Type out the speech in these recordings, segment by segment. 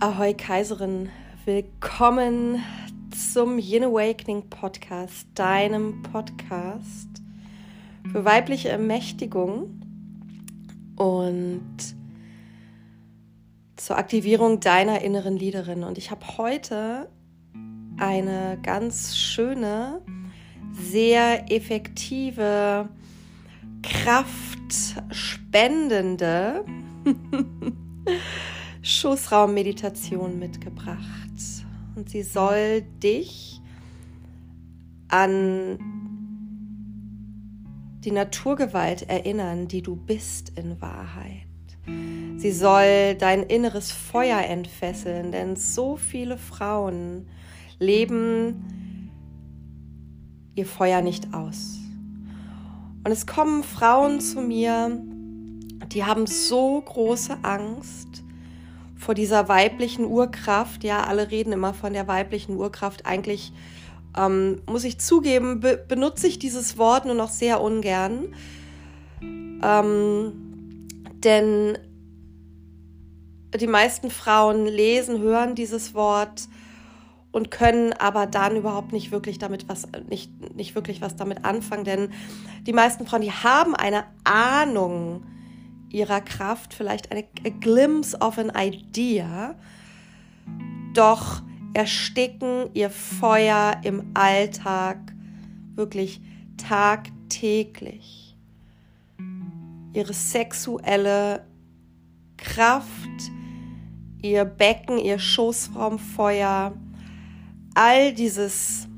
Ahoi Kaiserin, willkommen zum Yin Awakening Podcast, deinem Podcast für weibliche Ermächtigung und zur Aktivierung deiner inneren Leaderin. Und ich habe heute eine ganz schöne, sehr effektive, kraftspendende Schoßraummeditation mitgebracht. Und sie soll dich an die Naturgewalt erinnern, die du bist in Wahrheit. Sie soll dein inneres Feuer entfesseln, denn so viele Frauen leben ihr Feuer nicht aus. Und es kommen Frauen zu mir, die haben so große Angst, vor dieser weiblichen Urkraft. Ja, alle reden immer von der weiblichen Urkraft. Eigentlich ähm, muss ich zugeben, be benutze ich dieses Wort nur noch sehr ungern. Ähm, denn die meisten Frauen lesen, hören dieses Wort und können aber dann überhaupt nicht wirklich damit was nicht, nicht wirklich was damit anfangen, denn die meisten Frauen, die haben eine Ahnung, ihrer Kraft vielleicht eine a glimpse of an idea, doch ersticken ihr Feuer im Alltag wirklich tagtäglich. Ihre sexuelle Kraft, ihr Becken, ihr Schoßraumfeuer, all dieses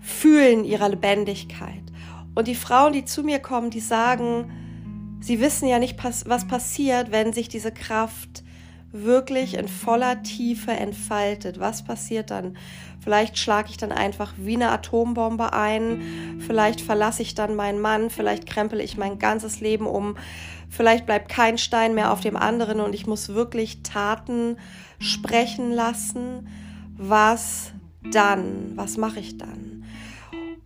Fühlen ihrer Lebendigkeit. Und die Frauen, die zu mir kommen, die sagen, Sie wissen ja nicht, was passiert, wenn sich diese Kraft wirklich in voller Tiefe entfaltet. Was passiert dann? Vielleicht schlage ich dann einfach wie eine Atombombe ein, vielleicht verlasse ich dann meinen Mann, vielleicht krempel ich mein ganzes Leben um, vielleicht bleibt kein Stein mehr auf dem anderen und ich muss wirklich Taten sprechen lassen. Was dann? Was mache ich dann?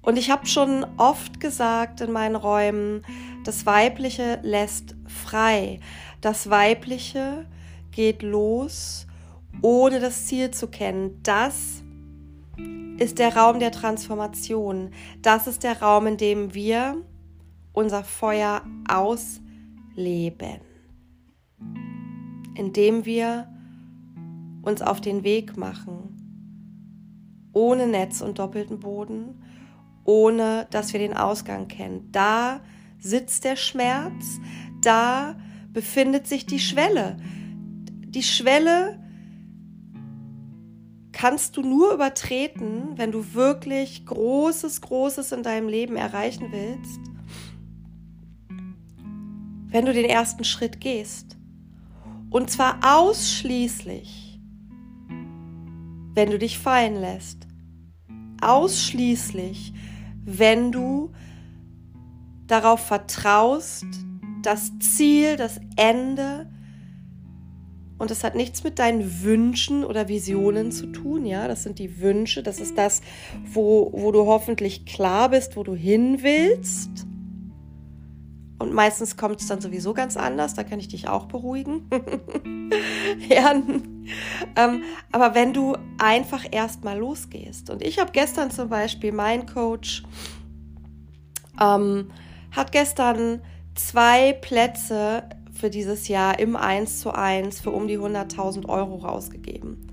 Und ich habe schon oft gesagt in meinen Räumen, das Weibliche lässt frei. Das Weibliche geht los, ohne das Ziel zu kennen. Das ist der Raum der Transformation. Das ist der Raum, in dem wir unser Feuer ausleben. In dem wir uns auf den Weg machen, ohne Netz und doppelten Boden, ohne dass wir den Ausgang kennen. Da sitzt der Schmerz, da befindet sich die Schwelle. Die Schwelle kannst du nur übertreten, wenn du wirklich Großes, Großes in deinem Leben erreichen willst, wenn du den ersten Schritt gehst. Und zwar ausschließlich, wenn du dich fallen lässt. Ausschließlich, wenn du darauf vertraust, das Ziel, das Ende, und es hat nichts mit deinen Wünschen oder Visionen zu tun, ja. Das sind die Wünsche, das ist das, wo, wo du hoffentlich klar bist, wo du hin willst. Und meistens kommt es dann sowieso ganz anders, da kann ich dich auch beruhigen. ja, ähm, aber wenn du einfach erstmal losgehst. Und ich habe gestern zum Beispiel meinen Coach, ähm, hat gestern zwei Plätze für dieses Jahr im 1 zu 1 für um die 100.000 Euro rausgegeben.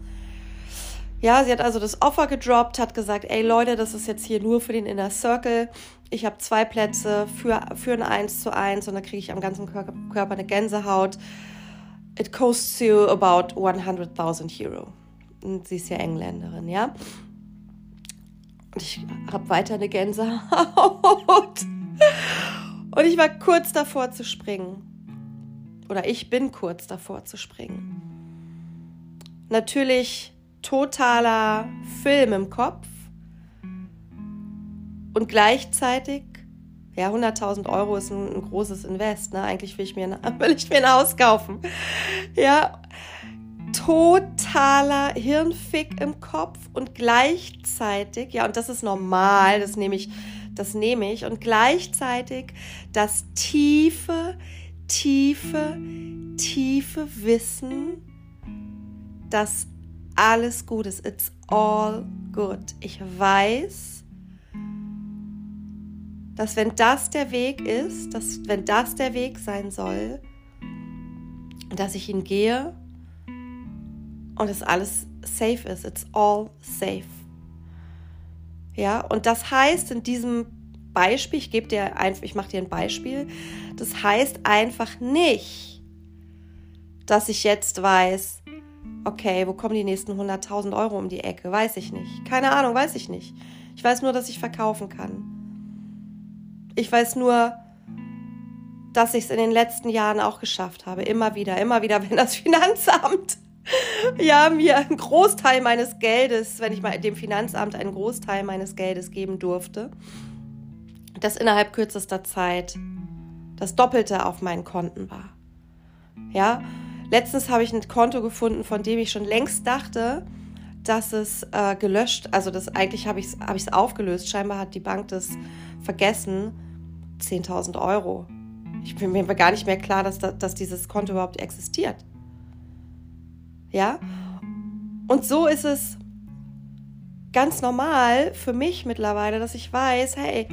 Ja, sie hat also das Offer gedroppt, hat gesagt, ey Leute, das ist jetzt hier nur für den Inner Circle. Ich habe zwei Plätze für, für ein 1 zu 1 und da kriege ich am ganzen Körper eine Gänsehaut. It costs you about 100.000 Euro. Und sie ist ja Engländerin, ja. Und ich habe weiter eine Gänsehaut. Und ich war kurz davor zu springen. Oder ich bin kurz davor zu springen. Natürlich totaler Film im Kopf. Und gleichzeitig, ja, 100.000 Euro ist ein, ein, großes Invest. Ne? Eigentlich will ich, mir ein, will ich mir ein Haus kaufen. Ja, totaler Hirnfick im Kopf und gleichzeitig, ja, und das ist normal, das nehme ich das nehme ich. Und gleichzeitig das tiefe, tiefe, tiefe Wissen, dass alles gut ist. It's all good. Ich weiß, dass wenn das der Weg ist, dass wenn das der Weg sein soll, dass ich ihn gehe und es alles safe ist. It's all safe. Ja, und das heißt in diesem Beispiel, ich gebe dir einfach, ich mache dir ein Beispiel, das heißt einfach nicht, dass ich jetzt weiß, okay, wo kommen die nächsten 100.000 Euro um die Ecke? Weiß ich nicht. Keine Ahnung, weiß ich nicht. Ich weiß nur, dass ich verkaufen kann. Ich weiß nur, dass ich es in den letzten Jahren auch geschafft habe. Immer wieder, immer wieder, wenn das Finanzamt ja mir einen Großteil meines Geldes, wenn ich mal dem Finanzamt einen Großteil meines Geldes geben durfte, dass innerhalb kürzester Zeit das Doppelte auf meinen Konten war. Ja, letztens habe ich ein Konto gefunden, von dem ich schon längst dachte, dass es äh, gelöscht, also das eigentlich habe ich es hab aufgelöst. Scheinbar hat die Bank das vergessen. 10.000 Euro. Ich bin mir gar nicht mehr klar, dass, dass dieses Konto überhaupt existiert. Ja? Und so ist es ganz normal für mich mittlerweile, dass ich weiß, hey,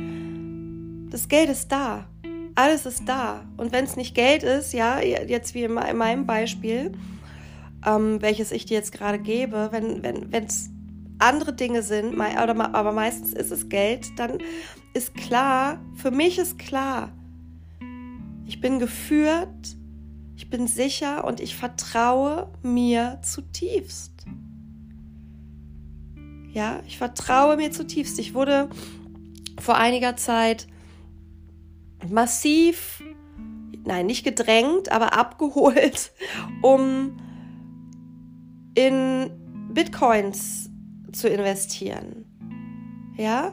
das Geld ist da. Alles ist da. Und wenn es nicht Geld ist, ja, jetzt wie in meinem Beispiel, ähm, welches ich dir jetzt gerade gebe, wenn es wenn, andere Dinge sind, oder, aber meistens ist es Geld, dann ist klar, für mich ist klar, ich bin geführt, ich bin sicher und ich vertraue mir zutiefst. Ja, ich vertraue mir zutiefst. Ich wurde vor einiger Zeit massiv, nein, nicht gedrängt, aber abgeholt, um in Bitcoins zu investieren. Ja,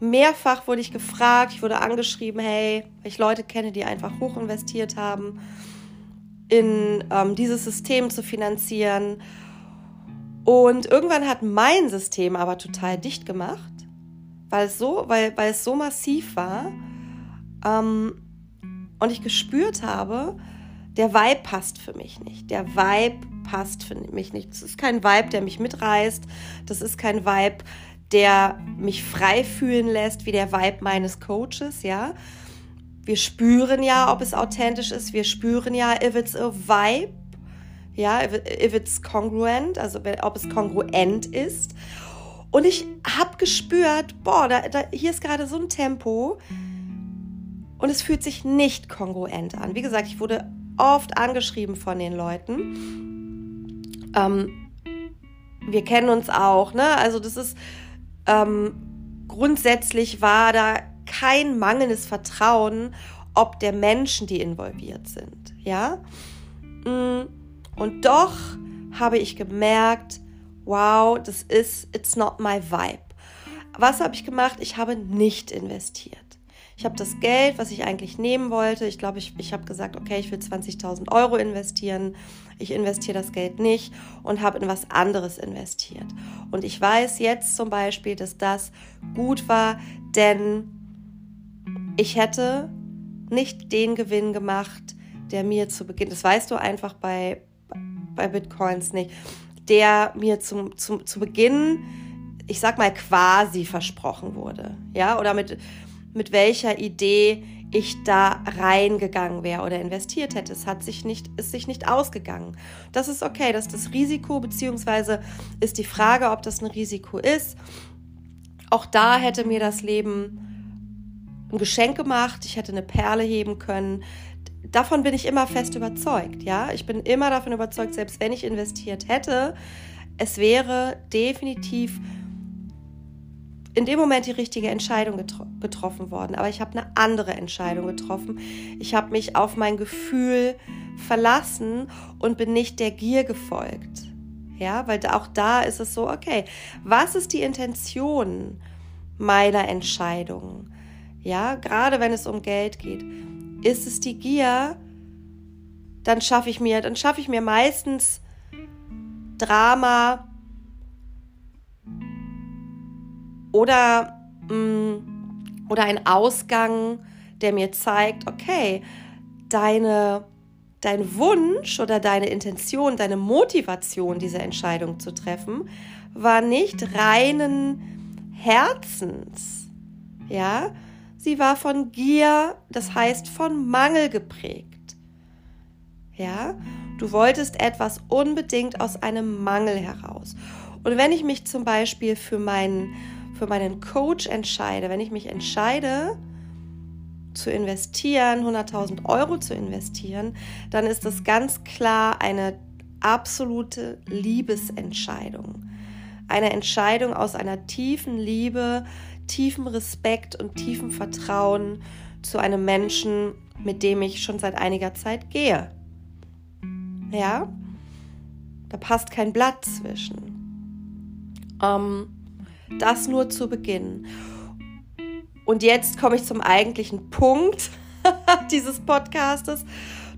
mehrfach wurde ich gefragt, ich wurde angeschrieben, hey, ich Leute kenne, die einfach hoch investiert haben, in ähm, dieses System zu finanzieren. Und irgendwann hat mein System aber total dicht gemacht, weil es so, weil, weil es so massiv war ähm, und ich gespürt habe, der Vibe passt für mich nicht. Der Vibe passt für mich nicht. Das ist kein Vibe, der mich mitreißt. Das ist kein Vibe, der mich frei fühlen lässt, wie der Vibe meines Coaches, ja. Wir spüren ja, ob es authentisch ist. Wir spüren ja, if it's a vibe, ja, if it's congruent, also ob es kongruent ist. Und ich habe gespürt, boah, da, da, hier ist gerade so ein Tempo und es fühlt sich nicht kongruent an. Wie gesagt, ich wurde oft angeschrieben von den Leuten. Ähm, wir kennen uns auch, ne? Also das ist ähm, grundsätzlich war da kein mangelndes Vertrauen, ob der Menschen, die involviert sind, ja. Mm, und doch habe ich gemerkt, wow, das ist, it's not my vibe. Was habe ich gemacht? Ich habe nicht investiert. Ich habe das Geld, was ich eigentlich nehmen wollte, ich glaube, ich, ich habe gesagt, okay, ich will 20.000 Euro investieren. Ich investiere das Geld nicht und habe in was anderes investiert. Und ich weiß jetzt zum Beispiel, dass das gut war, denn ich hätte nicht den Gewinn gemacht, der mir zu Beginn, das weißt du einfach bei, bei Bitcoins nicht, der mir zum, zum, zu Beginn, ich sag mal, quasi versprochen wurde. Ja, oder mit mit welcher Idee ich da reingegangen wäre oder investiert hätte. Es hat sich nicht, ist sich nicht ausgegangen. Das ist okay, das ist das Risiko, beziehungsweise ist die Frage, ob das ein Risiko ist. Auch da hätte mir das Leben ein Geschenk gemacht, ich hätte eine Perle heben können. Davon bin ich immer fest überzeugt, ja. Ich bin immer davon überzeugt, selbst wenn ich investiert hätte, es wäre definitiv in dem Moment die richtige Entscheidung getro getroffen worden. Aber ich habe eine andere Entscheidung getroffen. Ich habe mich auf mein Gefühl verlassen und bin nicht der Gier gefolgt. Ja, weil auch da ist es so, okay, was ist die Intention meiner Entscheidung? Ja, gerade wenn es um Geld geht. Ist es die Gier, dann schaffe ich mir, dann schaffe ich mir meistens Drama, oder, mh, mm, oder ein Ausgang, der mir zeigt, okay, deine dein Wunsch oder deine Intention, deine Motivation, diese Entscheidung zu treffen, war nicht reinen Herzens. Ja, sie war von Gier, das heißt von Mangel geprägt. Ja, du wolltest etwas unbedingt aus einem Mangel heraus. Und wenn ich mich zum Beispiel für meinen, für meinen Coach entscheide, wenn ich mich entscheide, zu investieren, 100.000 Euro zu investieren, dann ist das ganz klar eine absolute Liebesentscheidung. Eine Entscheidung aus einer tiefen Liebe, tiefem Respekt und tiefem Vertrauen zu einem Menschen, mit dem ich schon seit einiger Zeit gehe. Ja, da passt kein Blatt zwischen. Ähm, das nur zu Beginn. Und jetzt komme ich zum eigentlichen Punkt dieses Podcastes.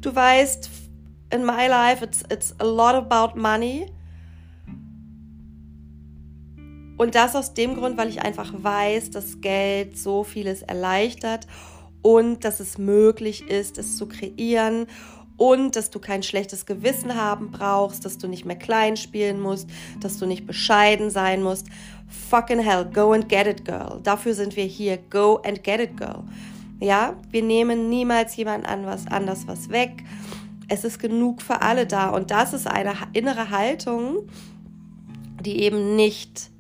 Du weißt, in my life it's, it's a lot about money. Und das aus dem Grund, weil ich einfach weiß, dass Geld so vieles erleichtert und dass es möglich ist, es zu kreieren und dass du kein schlechtes Gewissen haben brauchst, dass du nicht mehr klein spielen musst, dass du nicht bescheiden sein musst. Fucking hell, go and get it, girl. Dafür sind wir hier. Go and get it, girl. Ja, wir nehmen niemals jemand an was anders was weg. Es ist genug für alle da und das ist eine innere Haltung, die eben nicht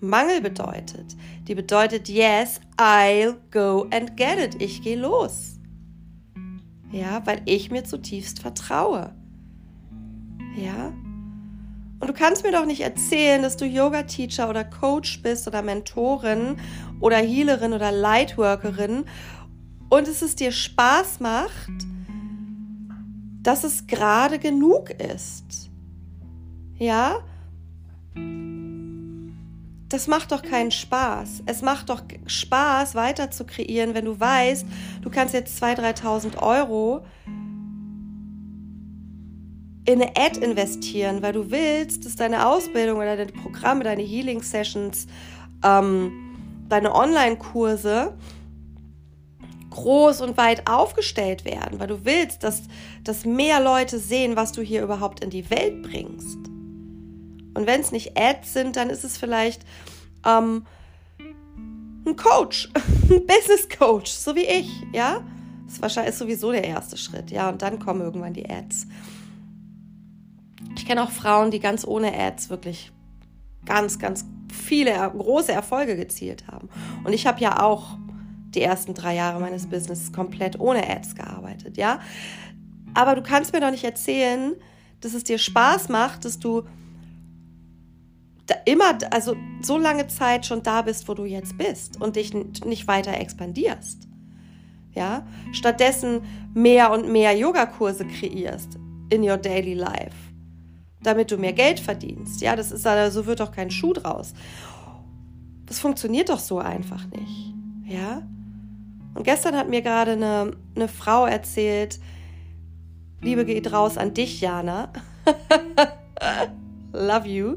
Mangel bedeutet. Die bedeutet, yes, I'll go and get it. Ich gehe los. Ja, weil ich mir zutiefst vertraue. Ja? Und du kannst mir doch nicht erzählen, dass du Yoga-Teacher oder Coach bist oder Mentorin oder Healerin oder Lightworkerin und es es dir Spaß macht, dass es gerade genug ist. Ja? Das macht doch keinen Spaß. Es macht doch Spaß, weiter zu kreieren, wenn du weißt, du kannst jetzt 2.000, 3.000 Euro in eine Ad investieren, weil du willst, dass deine Ausbildung oder deine Programme, deine Healing Sessions, ähm, deine Online-Kurse groß und weit aufgestellt werden, weil du willst, dass, dass mehr Leute sehen, was du hier überhaupt in die Welt bringst. Und wenn es nicht Ads sind, dann ist es vielleicht ähm, ein Coach, ein Business Coach, so wie ich, ja. Das ist wahrscheinlich sowieso der erste Schritt, ja. Und dann kommen irgendwann die Ads. Ich kenne auch Frauen, die ganz ohne Ads wirklich ganz, ganz viele große Erfolge gezielt haben. Und ich habe ja auch die ersten drei Jahre meines Businesses komplett ohne Ads gearbeitet, ja. Aber du kannst mir doch nicht erzählen, dass es dir Spaß macht, dass du immer, also so lange Zeit schon da bist, wo du jetzt bist und dich nicht weiter expandierst. Ja, stattdessen mehr und mehr Yogakurse kreierst in your daily life, damit du mehr Geld verdienst. Ja, das ist so also, wird doch kein Schuh draus. Das funktioniert doch so einfach nicht. Ja? Und gestern hat mir gerade eine, eine Frau erzählt, Liebe geht raus an dich, Jana. Love you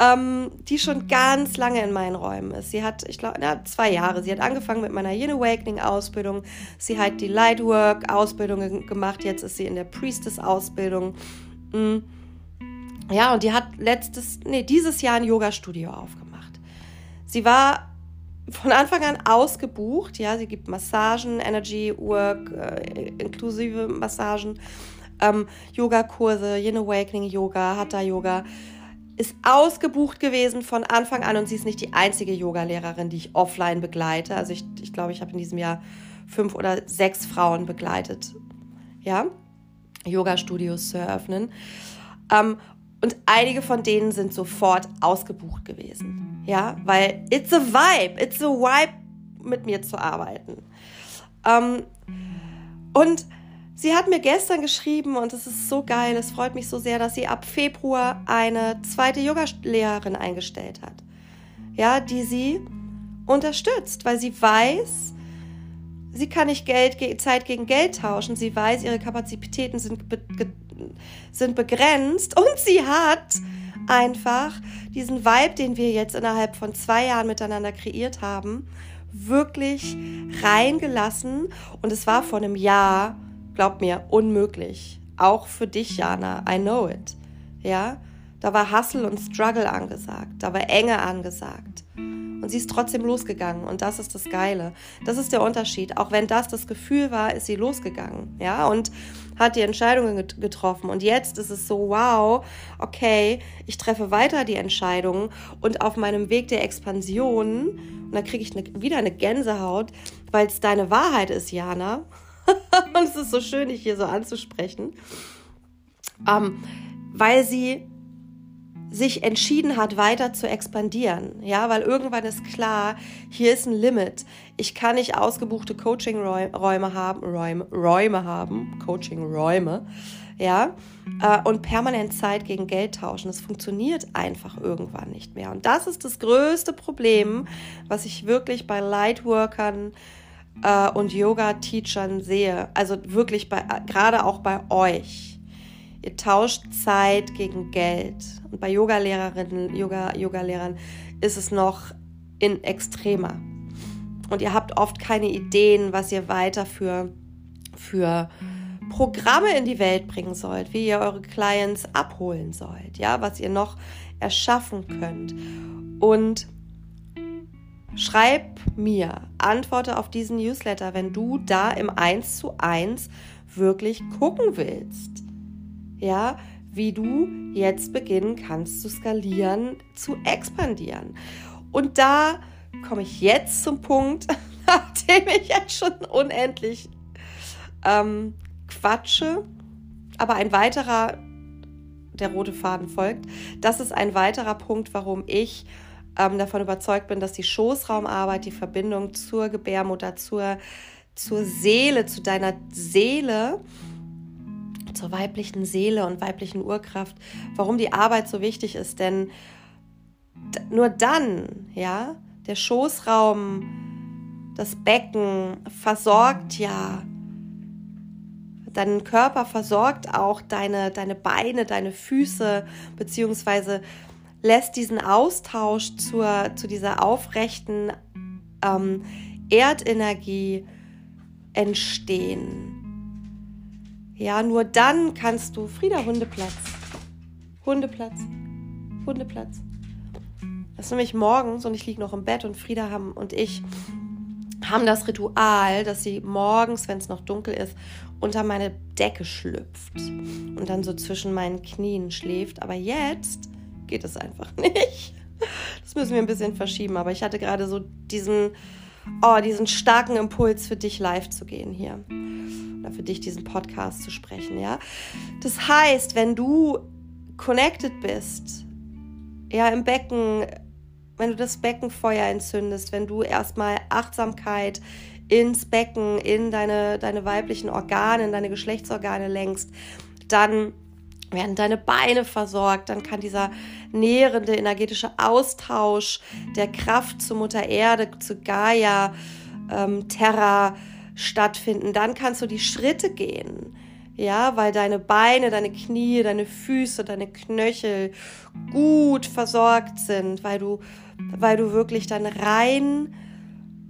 ähm, die schon ganz lange in meinen Räumen ist. Sie hat, ich glaube, zwei Jahre. Sie hat angefangen mit meiner Yin Awakening Ausbildung. Sie hat die Lightwork Ausbildung gemacht. Jetzt ist sie in der Priestess Ausbildung. Mhm. Ja, und die hat letztes, nee, dieses Jahr ein Yoga-Studio aufgemacht. Sie war von Anfang an ausgebucht. Ja, sie gibt Massagen, Energy Work, äh, inklusive Massagen, ähm, Yogakurse, Yin Awakening Yoga, Hatha Yoga ist ausgebucht gewesen von Anfang an und sie ist nicht die einzige Yogalehrerin, die ich offline begleite. Also ich, ich glaube, ich habe in diesem Jahr fünf oder sechs Frauen begleitet, ja, Yoga-Studios zu eröffnen. Ähm, und einige von denen sind sofort ausgebucht gewesen, ja, weil it's a vibe, it's a vibe, mit mir zu arbeiten. Ähm, und Sie hat mir gestern geschrieben und es ist so geil, es freut mich so sehr, dass sie ab Februar eine zweite Yogalehrerin eingestellt hat. Ja, die sie unterstützt, weil sie weiß, sie kann nicht Geld, Zeit gegen Geld tauschen. Sie weiß, ihre Kapazitäten sind, be sind begrenzt und sie hat einfach diesen Vibe, den wir jetzt innerhalb von zwei Jahren miteinander kreiert haben, wirklich reingelassen. Und es war vor einem Jahr Glaub mir, unmöglich. Auch für dich, Jana. I know it. Ja, da war Hustle und Struggle angesagt. Da war Enge angesagt. Und sie ist trotzdem losgegangen. Und das ist das Geile. Das ist der Unterschied. Auch wenn das das Gefühl war, ist sie losgegangen. Ja, und hat die Entscheidungen getroffen. Und jetzt ist es so, wow, okay, ich treffe weiter die Entscheidungen. Und auf meinem Weg der Expansion, und da kriege ich eine, wieder eine Gänsehaut, weil es deine Wahrheit ist, Jana. und es ist so schön, dich hier so anzusprechen. Ähm, weil sie sich entschieden hat, weiter zu expandieren. Ja, weil irgendwann ist klar, hier ist ein Limit. Ich kann nicht ausgebuchte Coaching-Räume haben, Räume, Räume haben, Coaching-Räume, ja, äh, und permanent Zeit gegen Geld tauschen. Das funktioniert einfach irgendwann nicht mehr. Und das ist das größte Problem, was ich wirklich bei Lightworkern äh, und Yoga-Teachern sehe. Also wirklich bei, gerade auch bei euch Ihr tauscht Zeit gegen Geld. Und bei Yogalehrerinnen, Yoga, Yogalehrern ist es noch in extremer. Und ihr habt oft keine Ideen, was ihr weiter für, für Programme in die Welt bringen sollt, wie ihr eure Clients abholen sollt, ja, was ihr noch erschaffen könnt. Und schreib mir, antworte auf diesen Newsletter, wenn du da im 1 zu 1 wirklich gucken willst. Ja, wie du jetzt beginnen kannst zu skalieren, zu expandieren. Und da komme ich jetzt zum Punkt, nachdem ich jetzt schon unendlich ähm, quatsche, aber ein weiterer, der rote Faden folgt, das ist ein weiterer Punkt, warum ich ähm, davon überzeugt bin, dass die Schoßraumarbeit, die Verbindung zur Gebärmutter, zur, zur Seele, zu deiner Seele, zur weiblichen Seele und weiblichen Urkraft, warum die Arbeit so wichtig ist. Denn nur dann, ja, der Schoßraum, das Becken versorgt ja, deinen Körper versorgt auch deine, deine Beine, deine Füße, beziehungsweise lässt diesen Austausch zur, zu dieser aufrechten ähm, Erdenergie entstehen. Ja, nur dann kannst du Frieda Hundeplatz. Hundeplatz. Hundeplatz. Das ist nämlich morgens und ich liege noch im Bett und Frieda haben und ich haben das Ritual, dass sie morgens, wenn es noch dunkel ist, unter meine Decke schlüpft und dann so zwischen meinen Knien schläft. Aber jetzt geht es einfach nicht. Das müssen wir ein bisschen verschieben. Aber ich hatte gerade so diesen, oh, diesen starken Impuls für dich live zu gehen hier oder für dich diesen Podcast zu sprechen, ja. Das heißt, wenn du connected bist, ja, im Becken, wenn du das Beckenfeuer entzündest, wenn du erstmal Achtsamkeit ins Becken, in deine, deine weiblichen Organe, in deine Geschlechtsorgane lenkst, dann werden deine Beine versorgt, dann kann dieser nährende energetische Austausch der Kraft zu Mutter Erde, zu Gaia, ähm, Terra, stattfinden. Dann kannst du die Schritte gehen. Ja, weil deine Beine, deine Knie, deine Füße, deine Knöchel gut versorgt sind, weil du, weil du wirklich dann rein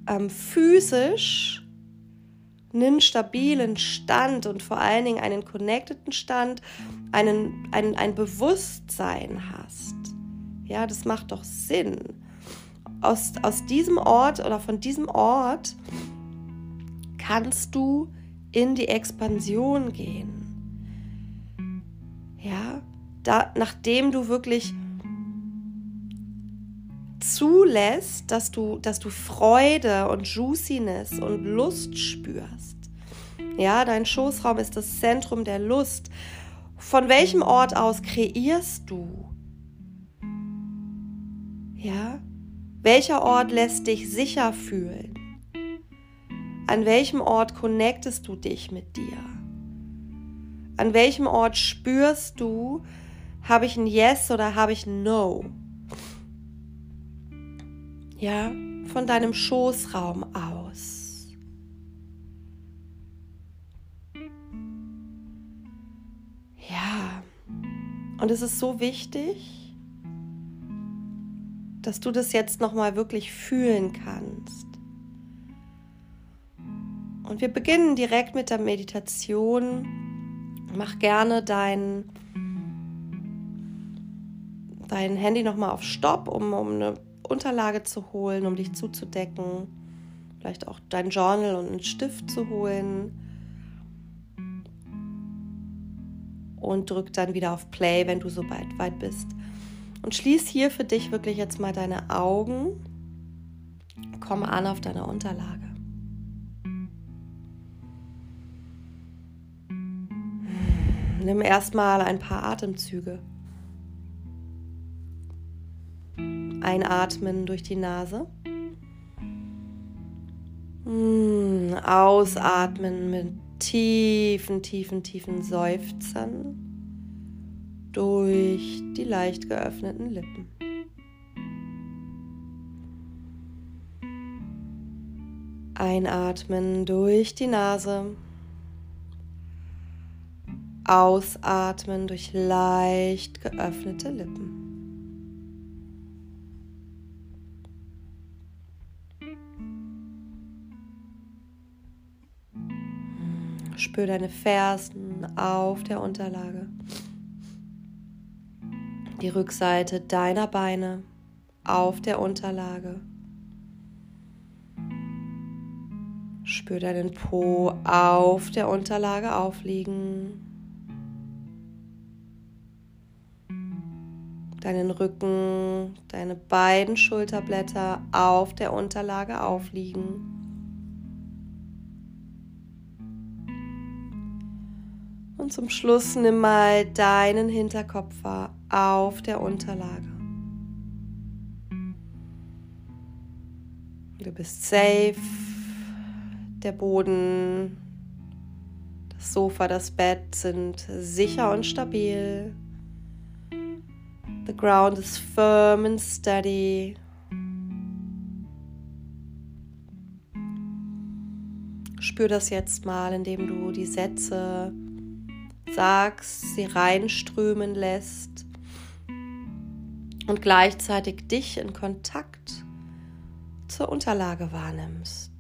ähm, physisch einen stabilen Stand und vor allen Dingen einen connecteden Stand, einen, ein, ein Bewusstsein hast. Ja, das macht doch Sinn. Aus, aus diesem Ort oder von diesem Ort kannst du in die Expansion gehen. Ja, da, nachdem du wirklich zulässt, dass du, dass du Freude und Juiciness und Lust spürst. Ja, dein Schoßraum ist das Zentrum der Lust. Von welchem Ort aus kreierst du? Ja, welcher Ort lässt dich sicher fühlen? An welchem Ort connectest du dich mit dir? An welchem Ort spürst du, habe ich ein Yes oder habe ich ein No? Ja, von deinem Schoßraum aus. Ja, und es ist so wichtig, dass du das jetzt noch mal wirklich fühlen kannst Und wir beginnen direkt mit der Meditation. Mach gerne dein, dein Handy nochmal auf Stopp, um, um eine Unterlage zu holen, um dich zuzudecken. Vielleicht auch dein Journal und einen Stift zu holen. Und drück dann wieder auf Play, wenn du so weit, weit bist. Und schließ hier für dich wirklich jetzt mal deine Augen. Komm an auf deine Unterlage. Nimm erstmal ein paar Atemzüge. Einatmen durch die Nase. Hm, ausatmen mit tiefen, tiefen, tiefen Seufzern durch die leicht geöffneten Lippen. Einatmen durch die Nase. Ausatmen durch leicht geöffnete Lippen. Spür deine Fersen auf der Unterlage. Die Rückseite deiner Beine auf der Unterlage. Spür deinen Po auf der Unterlage aufliegen. Deinen Rücken, deine beiden Schulterblätter auf der Unterlage aufliegen. Und zum Schluss nimm mal deinen Hinterkopf auf der Unterlage. Du bist safe. Der Boden, das Sofa, das Bett sind sicher und stabil. The ground is firm and steady. Spür das jetzt mal, indem du die Sätze sagst, sie reinströmen lässt und gleichzeitig dich in Kontakt zur Unterlage wahrnimmst.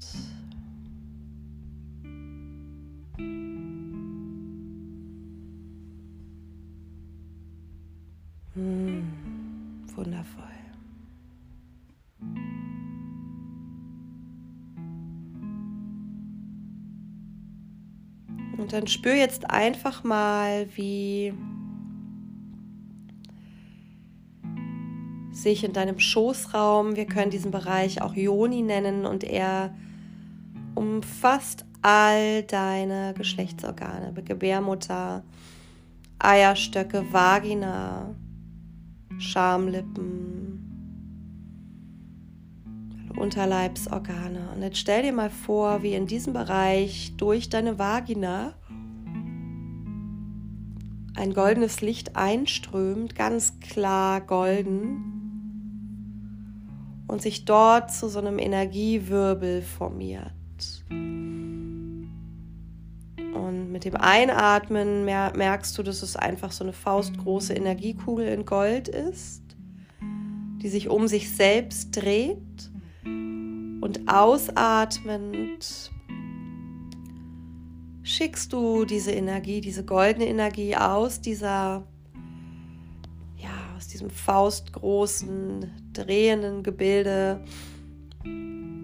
Hm, wundervoll. Und dann spür jetzt einfach mal, wie sich in deinem Schoßraum, wir können diesen Bereich auch Joni nennen und er umfasst all deine Geschlechtsorgane, Gebärmutter, Eierstöcke, Vagina, Schamlippen, Unterleibsorgane. Und jetzt stell dir mal vor, wie in diesem Bereich durch deine Vagina ein goldenes Licht einströmt, ganz klar golden, und sich dort zu so einem Energiewirbel formiert. Und mit dem Einatmen merkst du, dass es einfach so eine faustgroße Energiekugel in Gold ist, die sich um sich selbst dreht. Und ausatmend schickst du diese Energie, diese goldene Energie aus dieser aus diesem faustgroßen, drehenden Gebilde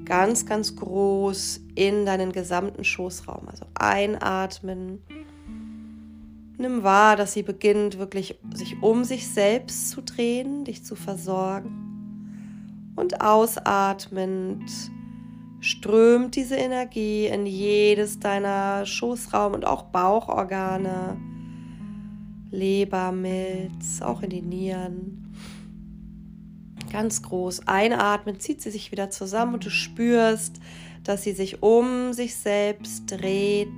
ganz, ganz groß in deinen gesamten Schoßraum. Also einatmen. Nimm wahr, dass sie beginnt wirklich sich um sich selbst zu drehen, dich zu versorgen. Und ausatmend strömt diese Energie in jedes deiner Schoßraum und auch Bauchorgane Leber, Milz, auch in die Nieren. Ganz groß einatmen, zieht sie sich wieder zusammen und du spürst, dass sie sich um sich selbst dreht.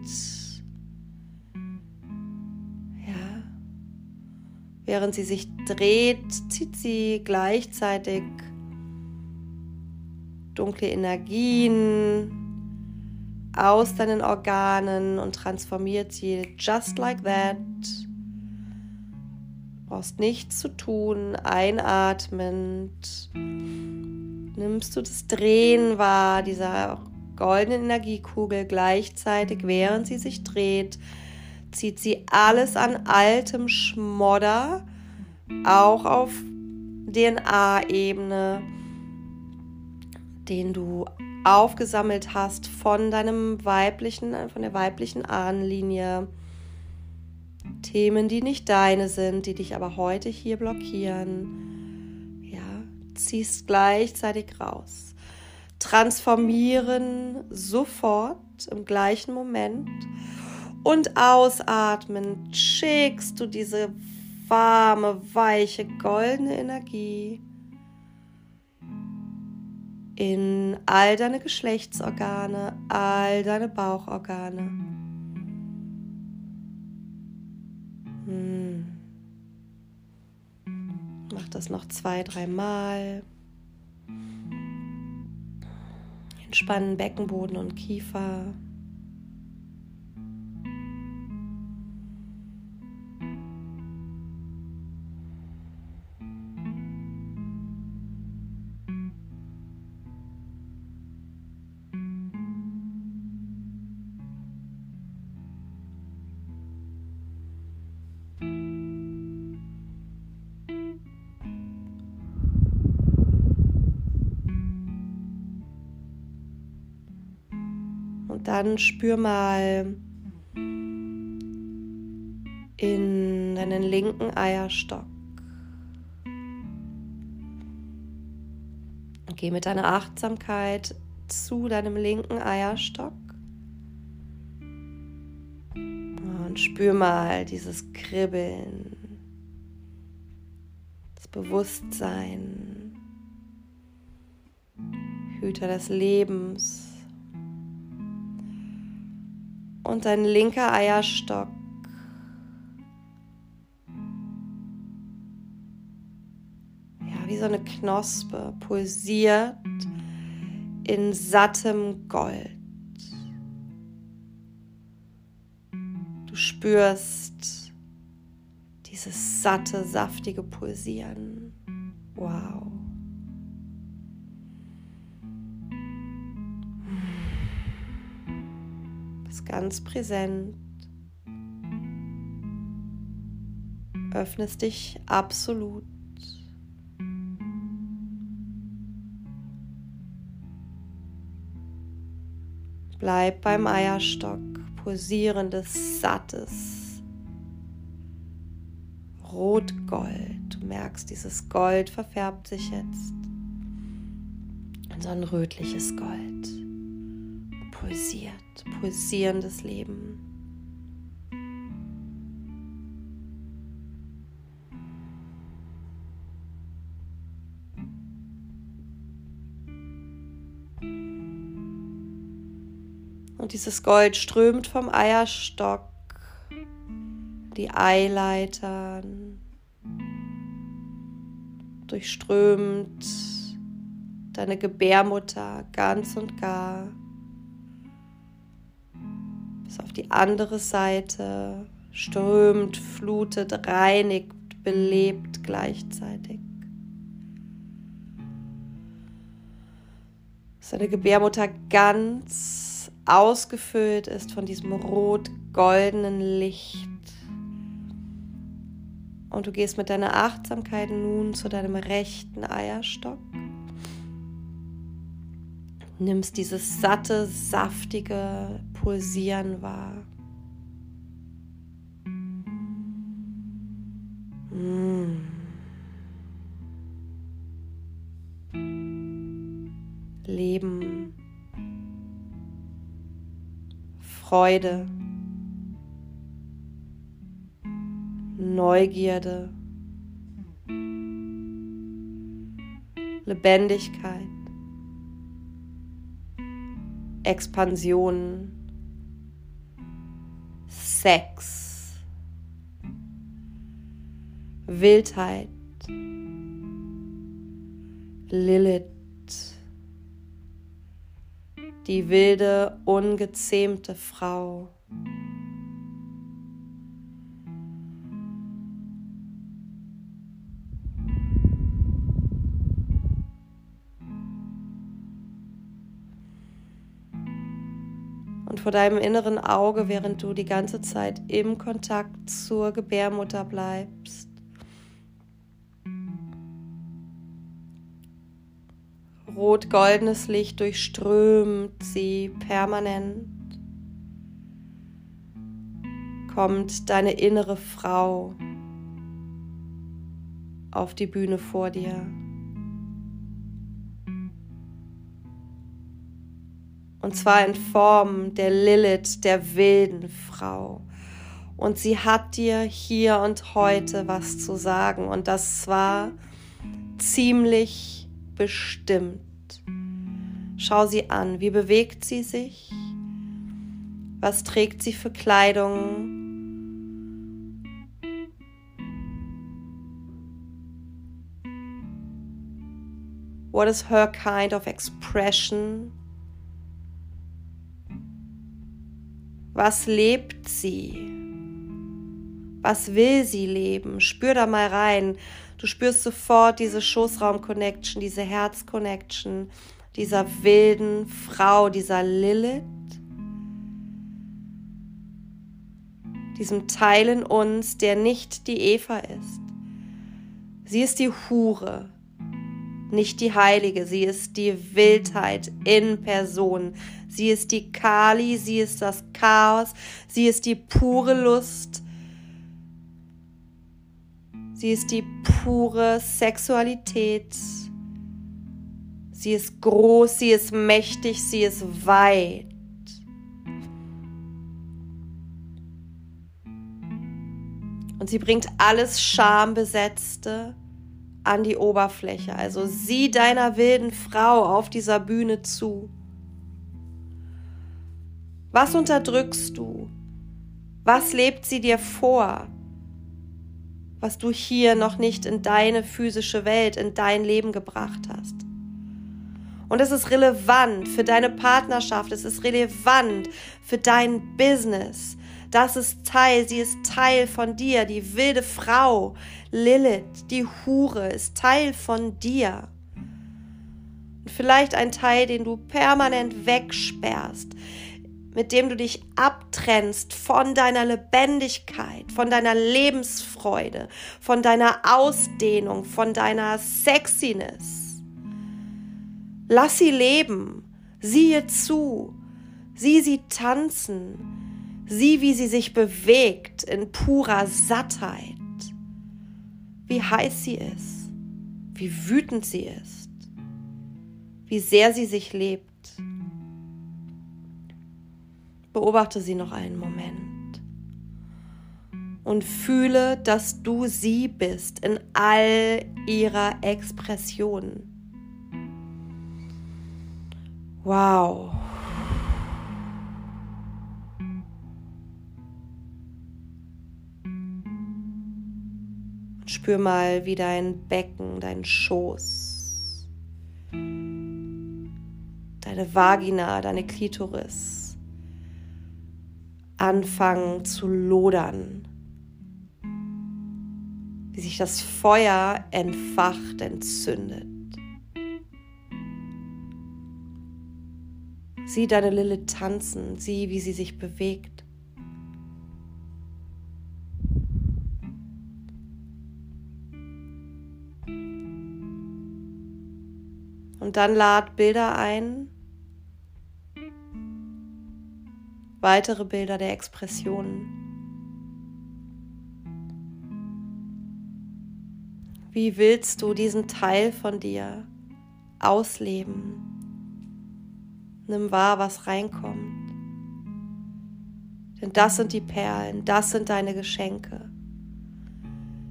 Ja. Während sie sich dreht, zieht sie gleichzeitig dunkle Energien aus deinen Organen und transformiert sie just like that. Brauchst nichts zu tun, einatmend. Nimmst du das Drehen wahr, dieser goldenen Energiekugel gleichzeitig, während sie sich dreht, zieht sie alles an altem Schmodder, auch auf DNA-Ebene, den du aufgesammelt hast von deinem weiblichen, von der weiblichen Ahnenlinie. Themen, die nicht deine sind, die dich aber heute hier blockieren. Ja, ziehst gleichzeitig raus. Transformieren sofort im gleichen Moment und ausatmen schickst du diese warme, weiche, goldene Energie in all deine Geschlechtsorgane, all deine Bauchorgane. Hm. Mach das noch zwei, dreimal. Entspannen Beckenboden und Kiefer. Dann spür mal in deinen linken Eierstock. Geh mit deiner Achtsamkeit zu deinem linken Eierstock und spür mal dieses Kribbeln, das Bewusstsein, Hüter des Lebens. Und dein linker Eierstock. Ja, wie so eine Knospe pulsiert in sattem Gold. Du spürst dieses satte, saftige Pulsieren. Wow. Ganz präsent. Öffnest dich absolut. Bleib beim Eierstock, pulsierendes, sattes Rotgold. Du merkst, dieses Gold verfärbt sich jetzt in so ein rötliches Gold. Pulsiert pulsierendes Leben. Und dieses Gold strömt vom Eierstock, die Eileitern, durchströmt deine Gebärmutter ganz und gar auf die andere Seite strömt, flutet, reinigt, belebt gleichzeitig. Seine Gebärmutter ganz ausgefüllt ist von diesem rot-goldenen Licht. Und du gehst mit deiner Achtsamkeit nun zu deinem rechten Eierstock nimmst dieses satte, saftige Pulsieren wahr. Mm. Leben, Freude, Neugierde, Lebendigkeit. Expansion, Sex, Wildheit, Lilith, die wilde, ungezähmte Frau. Vor deinem inneren Auge, während du die ganze Zeit im Kontakt zur Gebärmutter bleibst, rot-goldenes Licht durchströmt sie permanent. Kommt deine innere Frau auf die Bühne vor dir. Und zwar in Form der Lilith, der wilden Frau. Und sie hat dir hier und heute was zu sagen. Und das zwar ziemlich bestimmt. Schau sie an. Wie bewegt sie sich? Was trägt sie für Kleidung? What is her kind of expression? Was lebt sie? Was will sie leben? Spür da mal rein. Du spürst sofort diese Schoßraum-Connection, diese Herz-Connection dieser wilden Frau, dieser Lilith, diesem Teil in uns, der nicht die Eva ist. Sie ist die Hure, nicht die Heilige, sie ist die Wildheit in Person. Sie ist die Kali, sie ist das Chaos, sie ist die pure Lust. Sie ist die pure Sexualität. Sie ist groß, sie ist mächtig, sie ist weit. Und sie bringt alles Schambesetzte an die Oberfläche. Also sieh deiner wilden Frau auf dieser Bühne zu. Was unterdrückst du? Was lebt sie dir vor? Was du hier noch nicht in deine physische Welt, in dein Leben gebracht hast. Und es ist relevant für deine Partnerschaft, es ist relevant für dein Business. Das ist Teil, sie ist Teil von dir. Die wilde Frau, Lilith, die Hure, ist Teil von dir. Und vielleicht ein Teil, den du permanent wegsperrst, mit dem du dich abtrennst von deiner Lebendigkeit, von deiner Lebensfreude, von deiner Ausdehnung, von deiner Sexiness. Lass sie leben, sieh ihr zu, sieh sie tanzen, Sieh, wie sie sich bewegt in purer Sattheit. Wie heiß sie ist, wie wütend sie ist, wie sehr sie sich lebt. Beobachte sie noch einen Moment und fühle, dass du sie bist in all ihrer Expression. Wow. Spür mal, wie dein Becken, dein Schoß, deine Vagina, deine Klitoris anfangen zu lodern. Wie sich das Feuer entfacht, entzündet. Sieh deine Lille tanzen, sieh, wie sie sich bewegt. Dann lad Bilder ein, weitere Bilder der Expressionen. Wie willst du diesen Teil von dir ausleben? Nimm wahr, was reinkommt. Denn das sind die Perlen, das sind deine Geschenke.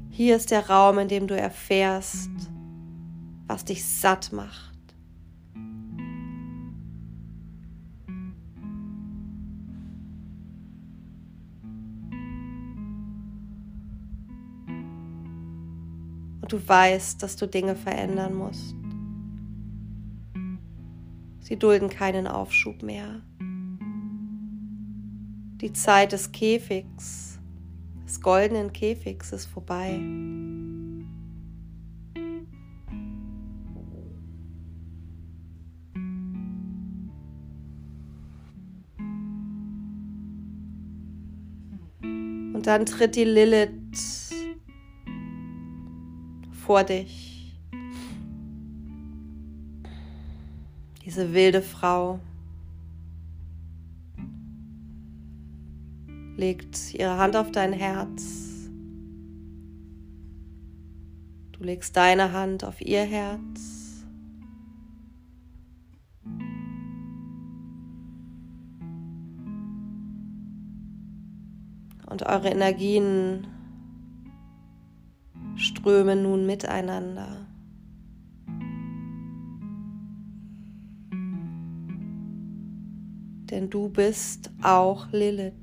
Hier ist der Raum, in dem du erfährst, was dich satt macht. Du weißt, dass du Dinge verändern musst. Sie dulden keinen Aufschub mehr. Die Zeit des Käfigs, des goldenen Käfigs ist vorbei. Und dann tritt die Lilith vor dich. Diese wilde Frau legt ihre Hand auf dein Herz. Du legst deine Hand auf ihr Herz. Und eure Energien strömen nun miteinander. Denn du bist auch Lilith.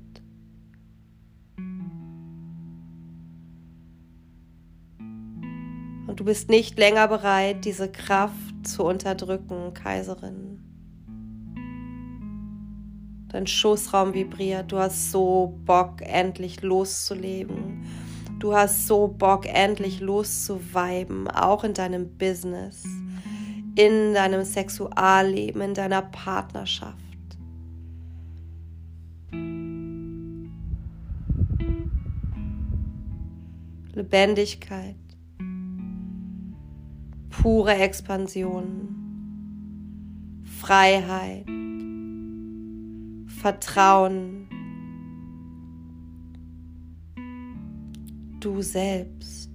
Und du bist nicht länger bereit, diese Kraft zu unterdrücken, Kaiserin. Dein Schoßraum vibriert, du hast so Bock, endlich loszuleben Du hast so Bock, endlich loszuweiben, auch in deinem Business, in deinem Sexualleben, in deiner Partnerschaft. Lebendigkeit, pure Expansion, Freiheit, Vertrauen, du selbst.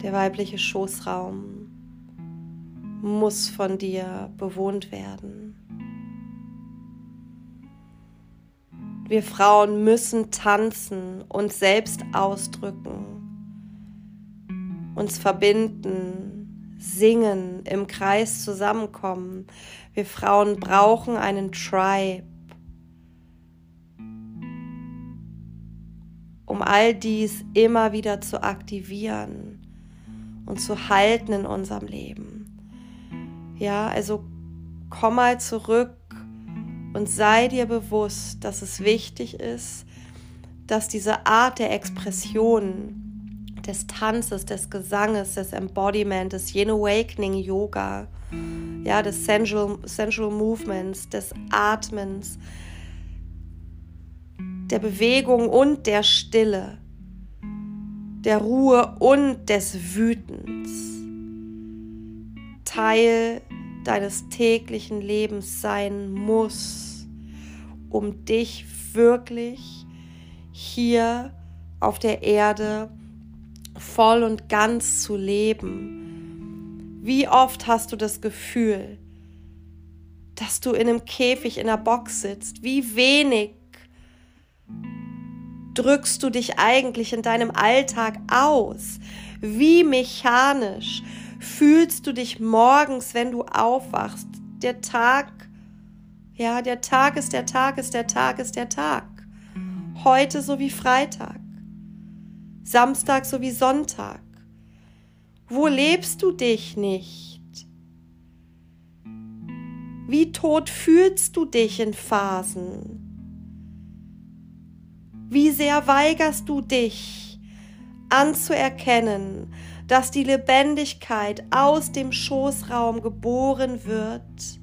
Der weibliche Schoßraum muss von dir bewohnt werden. Wir Frauen müssen tanzen, uns selbst ausdrücken, uns verbinden, singen, im Kreis zusammenkommen. Wir Frauen brauchen einen Tribe. um all dies immer wieder zu aktivieren und zu halten in unserem Leben. Ja, also komm mal zurück und sei dir bewusst, dass es wichtig ist, dass diese Art der Expression, des Tanzes, des Gesanges, des Embodiment, des Yin Awakening Yoga, ja, des Sensual, Sensual Movements, des Atmens, der Bewegung und der Stille, der Ruhe und des Wütens. Teil deines täglichen Lebens sein muss, um dich wirklich hier auf der Erde voll und ganz zu leben. Wie oft hast du das Gefühl, dass du in einem Käfig in der Box sitzt? Wie wenig drückst du dich eigentlich in deinem Alltag aus? Wie mechanisch fühlst du dich morgens, wenn du aufwachst? Der Tag, ja, der Tag ist der Tag ist der Tag ist der Tag. Heute so wie Freitag. Samstag so wie Sonntag. Wo lebst du dich nicht? Wie tot fühlst du dich in Phasen? Wie sehr weigerst du dich anzuerkennen, dass die Lebendigkeit aus dem Schoßraum geboren wird,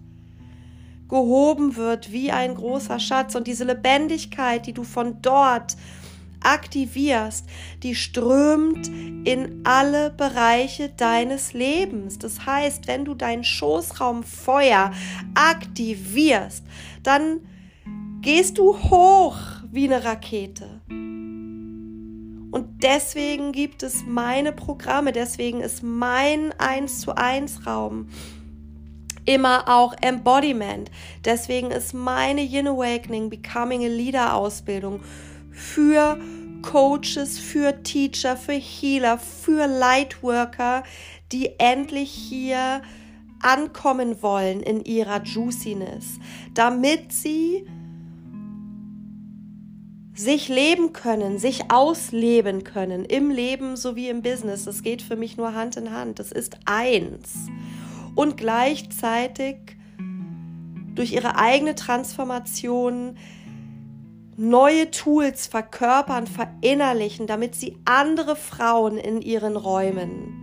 gehoben wird wie ein großer Schatz und diese Lebendigkeit, die du von dort aktivierst, die strömt in alle Bereiche deines Lebens. Das heißt, wenn du dein Schoßraum Feuer aktivierst, dann gehst du hoch wie eine Rakete. Und deswegen gibt es meine Programme, deswegen ist mein 1 zu 1 Raum immer auch Embodiment. Deswegen ist meine Yin Awakening Becoming a Leader Ausbildung für Coaches, für Teacher, für Healer, für Lightworker, die endlich hier ankommen wollen in ihrer Juiciness, damit sie sich leben können, sich ausleben können, im Leben sowie im Business. Das geht für mich nur Hand in Hand. Das ist eins. Und gleichzeitig durch ihre eigene Transformation neue Tools verkörpern, verinnerlichen, damit sie andere Frauen in ihren Räumen,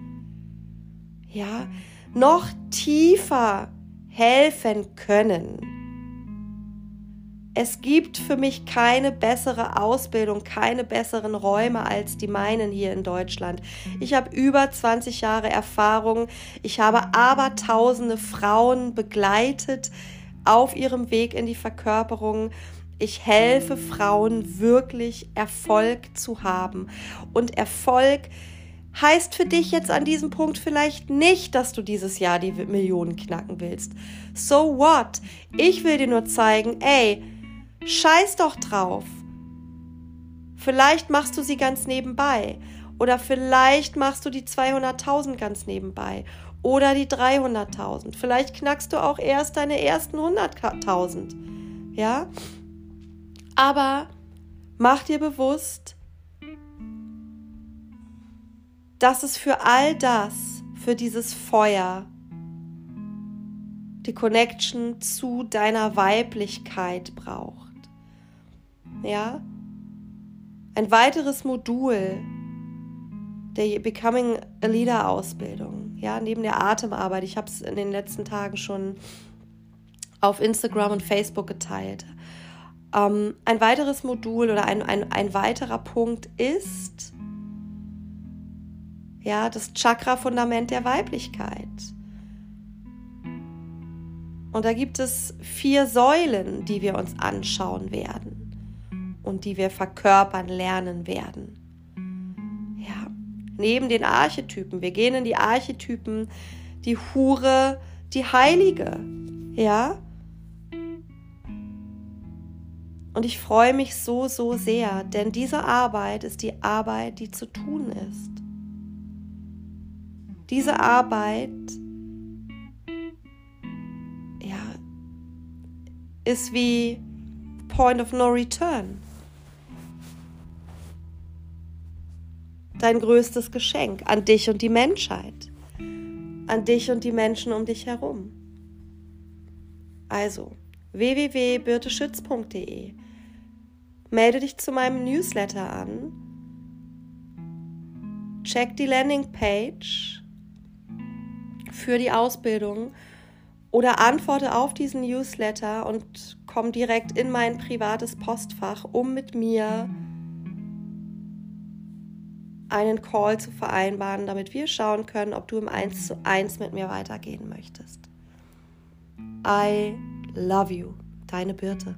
ja, noch tiefer helfen können. Es gibt für mich keine bessere Ausbildung, keine besseren Räume als die meinen hier in Deutschland. Ich habe über 20 Jahre Erfahrung. Ich habe aber tausende Frauen begleitet auf ihrem Weg in die Verkörperung. Ich helfe Frauen wirklich Erfolg zu haben. Und Erfolg heißt für dich jetzt an diesem Punkt vielleicht nicht, dass du dieses Jahr die Millionen knacken willst. So what? Ich will dir nur zeigen, ey, scheiß doch drauf. Vielleicht machst du sie ganz nebenbei. Oder vielleicht machst du die 200.000 ganz nebenbei. Oder die 300.000. Vielleicht knackst du auch erst deine ersten 100.000. Ja? Aber mach dir bewusst, dass es für all das, für dieses Feuer, die Connection zu deiner Weiblichkeit braucht. Ja? Ein weiteres Modul der Becoming a Leader Ausbildung, ja, neben der Atemarbeit. Ich habe es in den letzten Tagen schon auf Instagram und Facebook geteilt. Ähm, ein weiteres Modul oder ein, ein, ein weiterer Punkt ist ja, das Chakra-Fundament der Weiblichkeit. Und da gibt es vier Säulen, die wir uns anschauen werden und die wir verkörpern lernen werden. Ja, neben den Archetypen. Wir gehen in die Archetypen, die Hure, die Heilige. Ja. Und ich freue mich so, so sehr, denn diese Arbeit ist die Arbeit, die zu tun ist. Diese Arbeit ja, ist wie Point of No Return. Dein größtes Geschenk an dich und die Menschheit, an dich und die Menschen um dich herum. Also www.birteschütz.de Melde dich zu meinem Newsletter an. Check die Landingpage für die Ausbildung oder antworte auf diesen Newsletter und komm direkt in mein privates Postfach, um mit mir einen Call zu vereinbaren, damit wir schauen können, ob du im 1 zu 1 mit mir weitergehen möchtest. I love you, deine Birte.